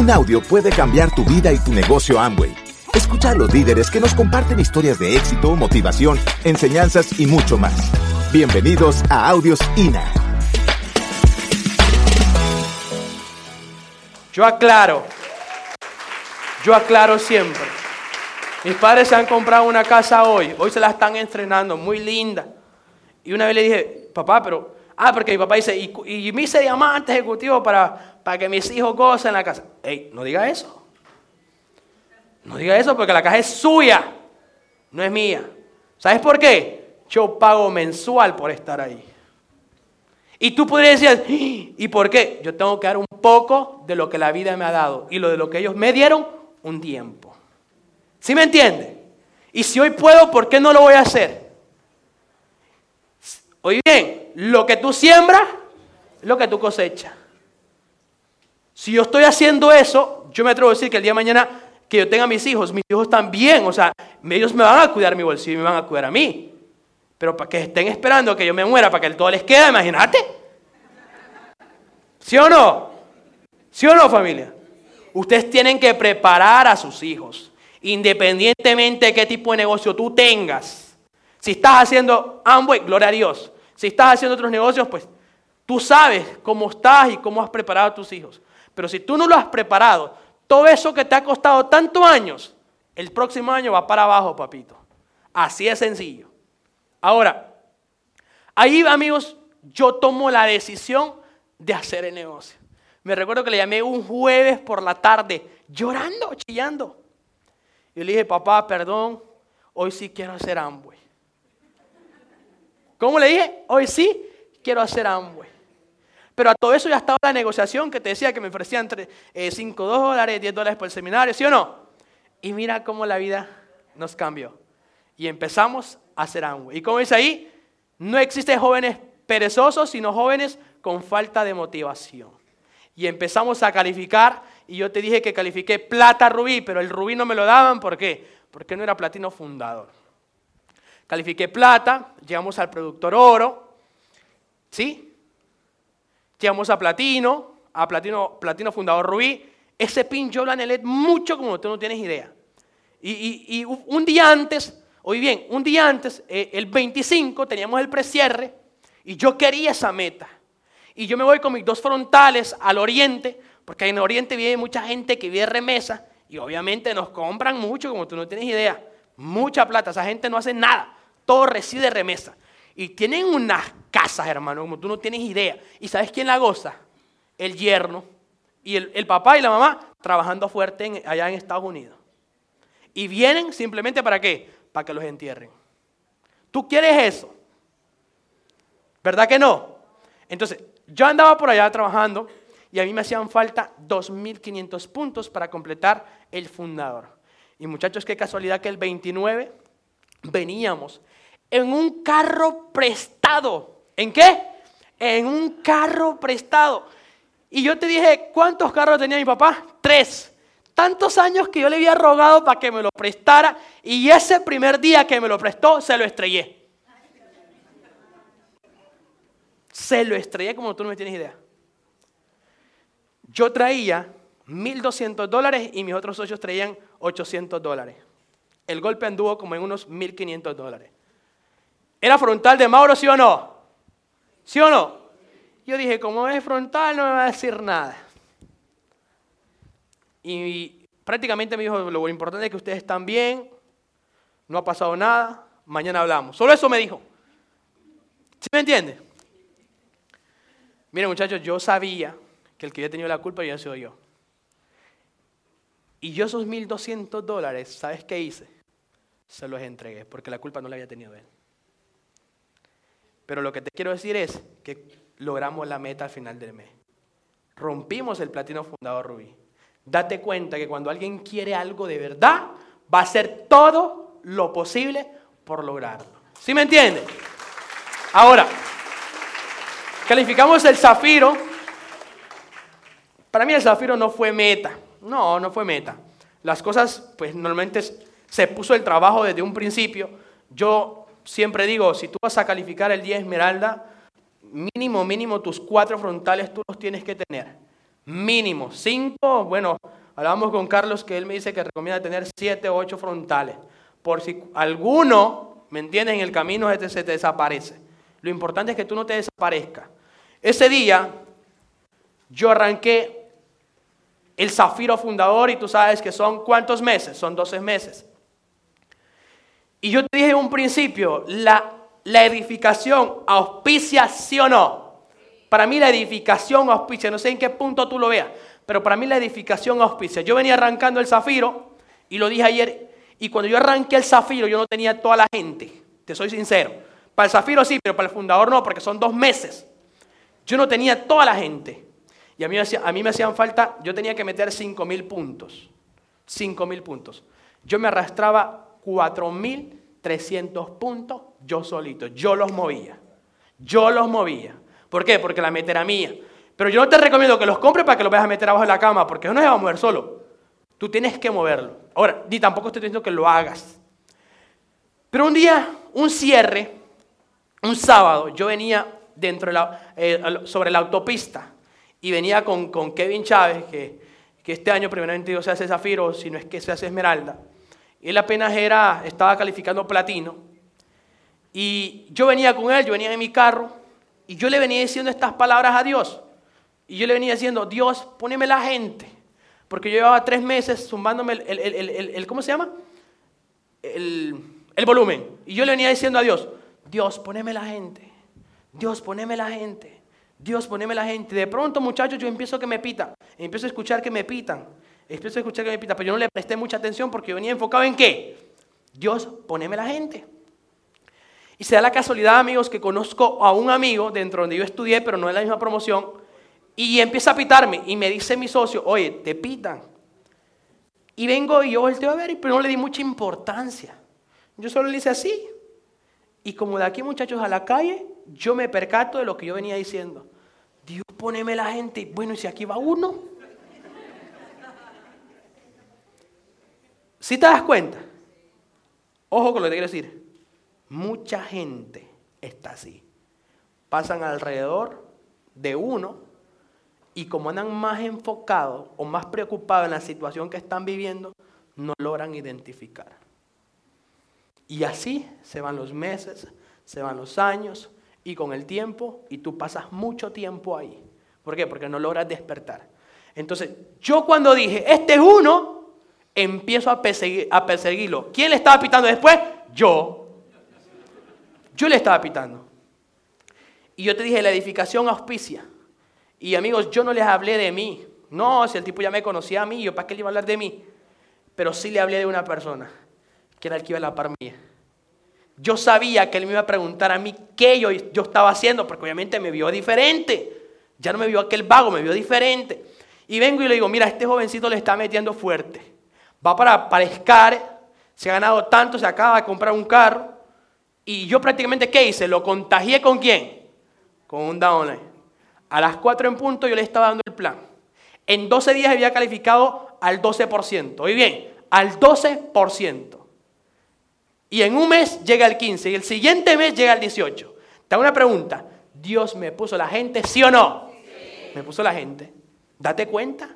Un audio puede cambiar tu vida y tu negocio Amway. Escucha a los líderes que nos comparten historias de éxito, motivación, enseñanzas y mucho más. Bienvenidos a Audios INA. Yo aclaro, yo aclaro siempre. Mis padres se han comprado una casa hoy, hoy se la están estrenando, muy linda. Y una vez le dije, papá, pero, ah, porque mi papá dice, y, y me hice diamante ejecutivo para, para que mis hijos gocen la casa. Ey, no diga eso. No diga eso porque la casa es suya, no es mía. ¿Sabes por qué? Yo pago mensual por estar ahí. Y tú podrías decir, ¿y por qué? Yo tengo que dar un poco de lo que la vida me ha dado y lo de lo que ellos me dieron, un tiempo. ¿Sí me entiende? Y si hoy puedo, ¿por qué no lo voy a hacer? Oye bien, lo que tú siembras lo que tú cosechas. Si yo estoy haciendo eso, yo me atrevo a decir que el día de mañana que yo tenga mis hijos, mis hijos también, o sea, ellos me van a cuidar mi bolsillo y me van a cuidar a mí. Pero para que estén esperando que yo me muera, para que el todo les quede, imagínate. ¿Sí o no? ¿Sí o no, familia? Ustedes tienen que preparar a sus hijos, independientemente de qué tipo de negocio tú tengas. Si estás haciendo Amway, gloria a Dios. Si estás haciendo otros negocios, pues tú sabes cómo estás y cómo has preparado a tus hijos. Pero si tú no lo has preparado, todo eso que te ha costado tantos años, el próximo año va para abajo, papito. Así es sencillo. Ahora, ahí amigos, yo tomo la decisión de hacer el negocio. Me recuerdo que le llamé un jueves por la tarde, llorando, chillando. Y le dije, papá, perdón, hoy sí quiero hacer Amway. ¿Cómo le dije? Hoy sí quiero hacer Amway. Pero a todo eso ya estaba la negociación que te decía que me ofrecían 5 eh, dólares, 10 dólares por el seminario, ¿sí o no? Y mira cómo la vida nos cambió. Y empezamos a hacer Amway. Y como dice ahí, no existen jóvenes perezosos, sino jóvenes con falta de motivación. Y empezamos a calificar, y yo te dije que califiqué plata rubí, pero el rubí no me lo daban, ¿por qué? Porque no era platino fundador. Califiqué plata, llegamos al productor oro, ¿sí? Llegamos a platino, a platino, platino fundador rubí. Ese pin yo lo mucho como tú no tienes idea. Y, un día antes, hoy bien, un día antes, eh, el 25, teníamos el precierre, y yo quería esa meta. Y yo me voy con mis dos frontales al oriente, porque en el oriente vive mucha gente que vive remesa y obviamente nos compran mucho, como tú no tienes idea. Mucha plata, esa gente no hace nada, todo reside remesa. Y tienen unas casas, hermano, como tú no tienes idea. ¿Y sabes quién la goza? El yerno y el, papá y la mamá trabajando fuerte allá en Estados Unidos. Y vienen simplemente para qué? Para que los entierren. ¿Tú quieres eso? ¿Verdad que no? Entonces, yo andaba por allá trabajando y a mí me hacían falta 2.500 puntos para completar el fundador. Y muchachos, qué casualidad que el 29 veníamos en un carro prestado. ¿En qué? En un carro prestado. Y yo te dije, ¿cuántos carros tenía mi papá? Tres. Tantos años que yo le había rogado para que me lo prestara y ese primer día que me lo prestó, se lo estrellé. Se lo estrellé como tú no me tienes idea. Yo traía 1.200 dólares y mis otros socios traían 800 dólares. El golpe anduvo como en unos 1.500 dólares. ¿Era frontal de Mauro, sí o no? ¿Sí o no? Yo dije, como es frontal, no me va a decir nada. Y prácticamente me dijo, lo importante es que ustedes están bien, no ha pasado nada, mañana hablamos. Solo eso me dijo. ¿Sí me entiende? Miren muchachos, yo sabía que el que había tenido la culpa había sido yo. Y yo esos 1.200 dólares, ¿sabes qué hice? Se los entregué, porque la culpa no la había tenido él. Pero lo que te quiero decir es que logramos la meta al final del mes. Rompimos el platino fundador Rubí. Date cuenta que cuando alguien quiere algo de verdad, va a hacer todo lo posible por lograrlo. ¿Sí me entiendes? Ahora, Calificamos el zafiro. Para mí el zafiro no fue meta. No, no fue meta. Las cosas, pues normalmente se puso el trabajo desde un principio. Yo siempre digo, si tú vas a calificar el día esmeralda, mínimo, mínimo tus cuatro frontales tú los tienes que tener. Mínimo. Cinco, bueno, hablamos con Carlos que él me dice que recomienda tener siete o ocho frontales. Por si alguno, ¿me entiendes? En el camino se te desaparece. Lo importante es que tú no te desaparezcas. Ese día yo arranqué el zafiro fundador y tú sabes que son cuántos meses, son 12 meses. Y yo te dije en un principio, la, la edificación auspicia sí o no. Para mí la edificación auspicia, no sé en qué punto tú lo veas, pero para mí la edificación auspicia. Yo venía arrancando el zafiro y lo dije ayer, y cuando yo arranqué el zafiro yo no tenía toda la gente, te soy sincero. Para el zafiro sí, pero para el fundador no, porque son dos meses. Yo no tenía toda la gente. Y a mí, a mí me hacían falta, yo tenía que meter 5 mil puntos. 5 mil puntos. Yo me arrastraba 4.300 puntos yo solito. Yo los movía. Yo los movía. ¿Por qué? Porque la meta era mía. Pero yo no te recomiendo que los compres para que los vayas a meter abajo de la cama, porque eso no se va a mover solo. Tú tienes que moverlo. Ahora, ni tampoco estoy diciendo que lo hagas. Pero un día, un cierre, un sábado, yo venía dentro eh, sobre la autopista y venía con, Kevin Chávez, que, que, este año primeramente Dios se hace zafiro, si no es que se hace esmeralda. Él apenas era, estaba calificando platino. Y yo venía con él, yo venía en mi carro, y yo le venía diciendo estas palabras a Dios. Y yo le venía diciendo, Dios, poneme la gente. Porque yo llevaba tres meses zumbándome el, el, el ¿cómo se llama? El, volumen. Y yo le venía diciendo a Dios, Dios, poneme la gente. Dios, poneme la gente. Dios, poneme la gente. De pronto, muchachos, yo empiezo que me pitan. Empiezo a escuchar que me pitan. A escuchar que me pitan. Pero yo no le presté mucha atención porque yo venía enfocado en qué. Dios, poneme la gente. Y se da la casualidad, amigos, que conozco a un amigo dentro donde yo estudié, pero no en la misma promoción. Y empieza a pitarme. Y me dice mi socio, oye, te pitan. Y vengo y yo volteo a ver, pero no le di mucha importancia. Yo solo le hice así. Y como de aquí, muchachos, a la calle, yo me percato de lo que yo venía diciendo. Dios, poneme la gente. Bueno, ¿y si aquí va uno? Si te das cuenta, ojo con lo que te quiero decir, mucha gente está así. Pasan alrededor de uno y como andan más enfocados o más preocupados en la situación que están viviendo, no logran identificar. Y así se van los meses, se van los años, y con el tiempo, y tú pasas mucho tiempo ahí. ¿Por qué? Porque no logras despertar. Entonces, yo cuando dije, este es uno, empiezo a, perseguirlo. ¿Quién le estaba pitando después? Yo. Yo le estaba pitando. Y yo te dije, la edificación auspicia. Y amigos, yo no les hablé de mí. No, si el tipo ya me conocía a mí, yo para qué le iba a hablar de mí. Pero sí le hablé de una persona, que era el que iba a la par. Yo sabía que él me iba a preguntar a mí qué yo, yo estaba haciendo, porque obviamente me vio diferente. Ya no me vio aquel vago, me vio diferente. Y vengo y le digo, mira, este jovencito le está metiendo fuerte. Va para, para se ha ganado tanto, se acaba de comprar un carro. Y yo prácticamente, ¿qué hice? Lo contagié con quién? Con un downline. A las 4 en punto yo le estaba dando el plan. En 12 días había calificado al 12%. Oye bien, al 12%. Y en un mes llega el 15 y el siguiente mes llega el 18. Te hago una pregunta. ¿Dios me puso la gente, sí o no? Me puso la gente. Date cuenta.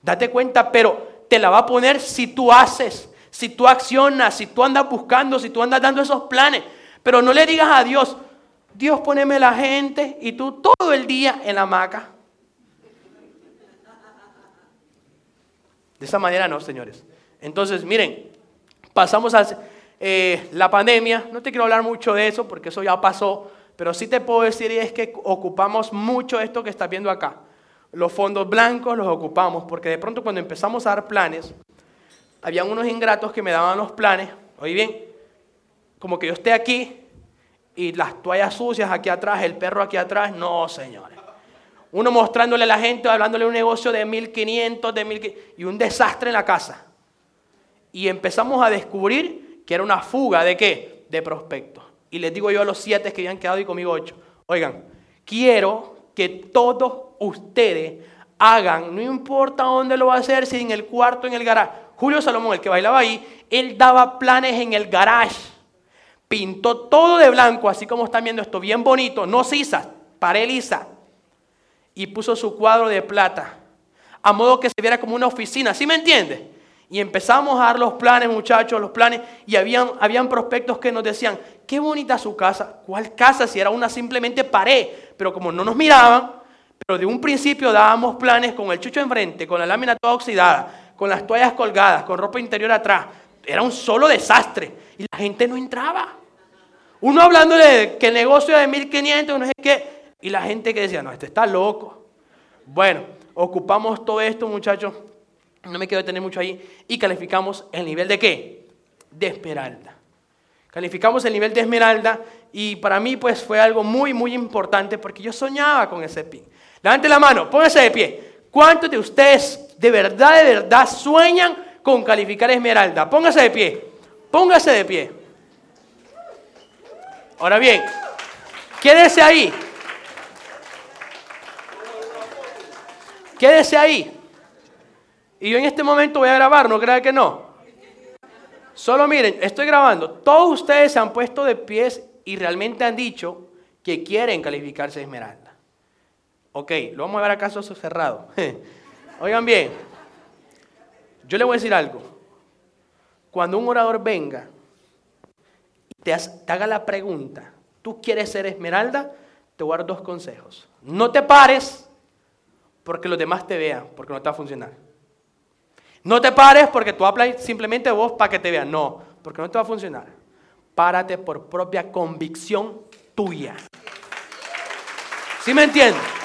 Date cuenta, pero te la va a poner si tú haces, si tú accionas, si tú andas buscando, si tú andas dando esos planes. Pero no le digas a Dios, Dios poneme la gente y tú todo el día en la hamaca. De esa manera no, señores. Entonces, miren, pasamos al... Eh, la pandemia, no te quiero hablar mucho de eso porque eso ya pasó, pero sí te puedo decir y es que ocupamos mucho esto que estás viendo acá. Los fondos blancos los ocupamos porque de pronto cuando empezamos a dar planes, habían unos ingratos que me daban los planes, oye bien, como que yo esté aquí y las toallas sucias aquí atrás, el perro aquí atrás, no señores. Uno mostrándole a la gente, hablándole un negocio de 1500, de 1500 y un desastre en la casa. Y empezamos a descubrir que era una fuga de qué? De prospectos. Y les digo yo a los siete que habían quedado y conmigo ocho, oigan, quiero que todos ustedes hagan, no importa dónde lo va a hacer, si en el cuarto, en el garaje. Julio Salomón, el que bailaba ahí, él daba planes en el garage. Pintó todo de blanco, así como están viendo esto, bien bonito, no sisa, pared lisa. Y puso su cuadro de plata a modo que se viera como una oficina, ¿sí me entiende? Y empezamos a dar los planes, muchachos, los planes, y habían, habían prospectos que nos decían, qué bonita su casa, ¿cuál casa? Si era una simplemente pared, pero como no nos miraban, pero de un principio dábamos planes con el chucho enfrente, con la lámina toda oxidada, con las toallas colgadas, con ropa interior atrás, era un solo desastre, y la gente no entraba. Uno hablándole de que el negocio de 1500, no sé qué, y la gente que decía, no, este está loco. Bueno, ocupamos todo esto, muchachos, no me quiero detener mucho ahí, y calificamos el nivel de qué? De esmeralda. Calificamos el nivel de esmeralda y para mí pues fue algo muy, muy importante porque yo soñaba con ese pin. Levante la mano, póngase de pie. ¿Cuántos de ustedes de verdad, de verdad sueñan con calificar esmeralda? Póngase de pie, póngase de pie. Ahora bien, quédese ahí. Quédese ahí. Y yo en este momento voy a grabar, no crea que no. Solo miren, estoy grabando. Todos ustedes se han puesto de pies y realmente han dicho que quieren calificarse Esmeralda. Ok, lo vamos a ver acaso cerrado. Oigan bien, yo le voy a decir algo. Cuando un orador venga y te, te haga la pregunta, ¿tú quieres ser Esmeralda? Te voy a dar dos consejos. No te pares porque los demás te vean, porque no te va a funcionar. No te pares porque tú hablas simplemente vos para que te vean. No, porque no te va a funcionar. Párate por propia convicción tuya. ¿Sí me entiendes?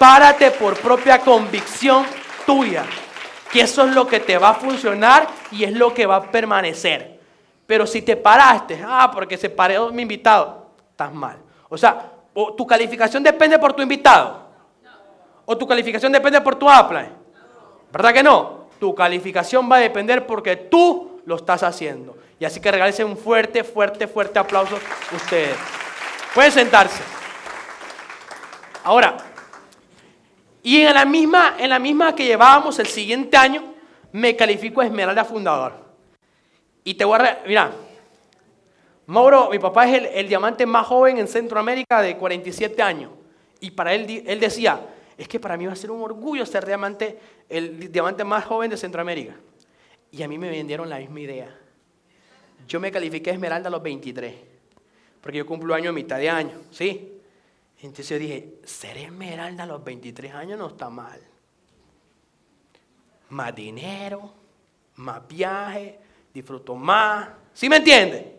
Párate por propia convicción tuya. Que eso es lo que te va a funcionar y es lo que va a permanecer. Pero si te paraste, ah, porque se paró mi invitado, estás mal. O sea, tu calificación depende por tu invitado. O tu calificación depende por tu apply. ¿Verdad que no? Tu calificación va a depender porque tú lo estás haciendo. Y así que regálense un fuerte, fuerte, fuerte aplauso ustedes. Pueden sentarse. Ahora, y en la misma, en la misma que llevábamos el siguiente año, me califico a Esmeralda Fundador. Y te voy a... Mira, Mauro, mi papá es el, diamante más joven en Centroamérica de 47 años. Y para él, él decía, es que para mí va a ser un orgullo ser diamante, el diamante más joven de Centroamérica. Y a mí me vendieron la misma idea. Yo me califiqué Esmeralda a los 23, porque yo cumplo año a mitad de año, ¿sí? Entonces yo dije, ser Esmeralda a los 23 años no está mal. Más dinero, más viaje, disfruto más. ¿Sí me entiende?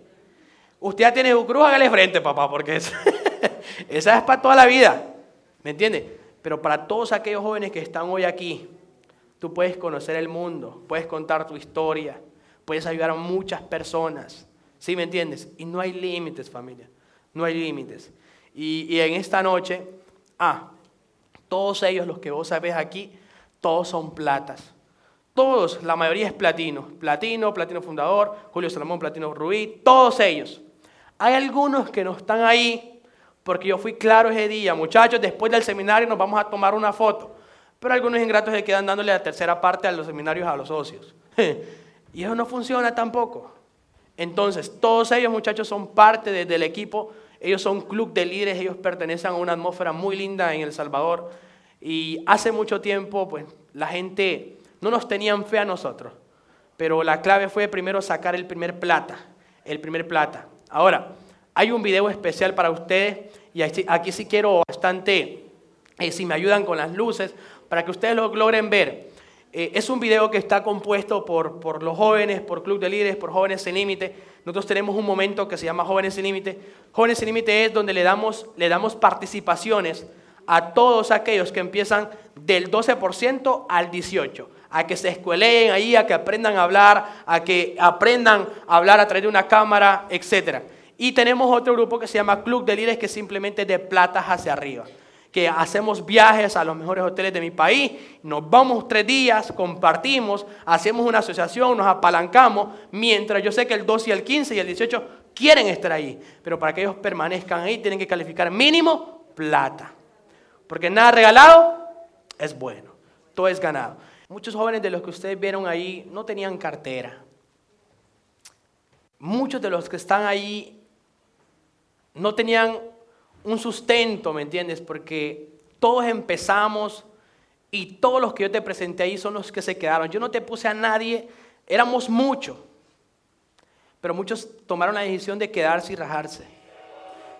Usted ya tiene su cruz, hágale frente, papá, porque esa es para toda la vida. ¿Me entiende? Pero para todos aquellos jóvenes que están hoy aquí, tú puedes conocer el mundo, puedes contar tu historia, puedes ayudar a muchas personas. ¿Sí me entiendes? Y no hay límites, familia. No hay límites. Y, en esta noche, ah, todos ellos, los que vos sabés aquí, todos son platas. Todos, la mayoría es platino. Platino, platino fundador, Julio Salomón, platino Rubí, todos ellos. Hay algunos que no están ahí porque yo fui claro ese día, muchachos, después del seminario nos vamos a tomar una foto. Pero algunos ingratos se quedan dándole la tercera parte a los seminarios a los socios. y eso no funciona tampoco. Entonces, todos ellos, muchachos, son parte del equipo. Ellos son club de líderes, ellos pertenecen a una atmósfera muy linda en El Salvador. Y hace mucho tiempo, pues, la gente no nos tenían fe a nosotros. Pero la clave fue primero sacar el primer plata. El primer plata. Ahora, hay un video especial para ustedes y aquí sí quiero bastante, eh, si me ayudan con las luces, para que ustedes lo logren ver. Eh, es un video que está compuesto por, por los jóvenes, por Club de Líderes, por Jóvenes Sin Límite. Nosotros tenemos un momento que se llama Jóvenes Sin Límite. Jóvenes Sin Límite es donde le damos, le damos participaciones a todos aquellos que empiezan del 12% al 18%, a que se escuelen ahí, a que aprendan a hablar, a que aprendan a hablar a través de una cámara, etcétera. Y tenemos otro grupo que se llama Club de Líderes, que simplemente de platas hacia arriba. Que hacemos viajes a los mejores hoteles de mi país, nos vamos tres días, compartimos, hacemos una asociación, nos apalancamos, mientras yo sé que el 12 y el 15 y el 18 quieren estar ahí. Pero para que ellos permanezcan ahí, tienen que calificar mínimo plata. Porque nada regalado es bueno, todo es ganado. Muchos jóvenes de los que ustedes vieron ahí no tenían cartera. Muchos de los que están ahí no tenían un sustento, ¿me entiendes? Porque todos empezamos Y todos los que yo te presenté ahí son los que se quedaron. Yo no te puse a nadie, éramos muchos. Pero muchos tomaron la decisión de quedarse y rajarse.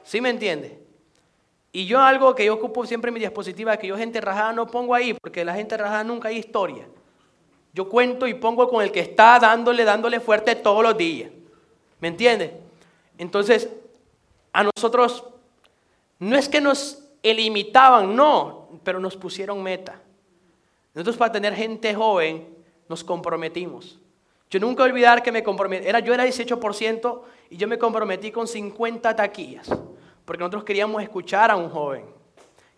¿Sí me entiende? Y yo algo que yo ocupo siempre en mi diapositiva, que yo gente rajada no pongo ahí, porque la gente rajada nunca hay historia. Yo cuento y pongo con el que está dándole, dándole fuerte todos los días. ¿Me entiende? Entonces, a nosotros no es que nos limitaban, no, pero nos pusieron meta. Nosotros para tener gente joven nos comprometimos. Yo nunca olvidar que me comprometí, era, yo era 18% y yo me comprometí con 50 taquillas, porque nosotros queríamos escuchar a un joven,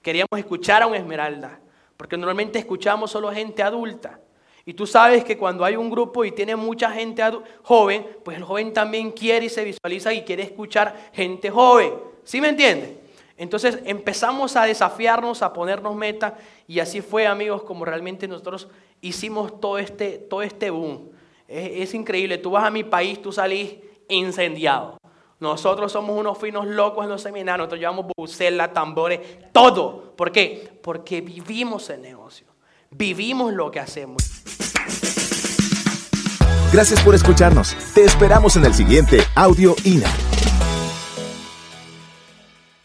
queríamos escuchar a un esmeralda, porque normalmente escuchamos solo gente adulta. Y tú sabes que cuando hay un grupo y tiene mucha gente joven, pues el joven también quiere y se visualiza y quiere escuchar gente joven. ¿Sí me entiendes? Entonces empezamos a desafiarnos, a ponernos meta y así fue, amigos, como realmente nosotros hicimos todo este, todo este boom. Es, increíble, tú vas a mi país, tú salís incendiado. Nosotros somos unos finos locos en los seminarios, nosotros llevamos bucela, tambores, todo. ¿Por qué? Porque vivimos el negocio, vivimos lo que hacemos. Gracias por escucharnos. Te esperamos en el siguiente Audio INA.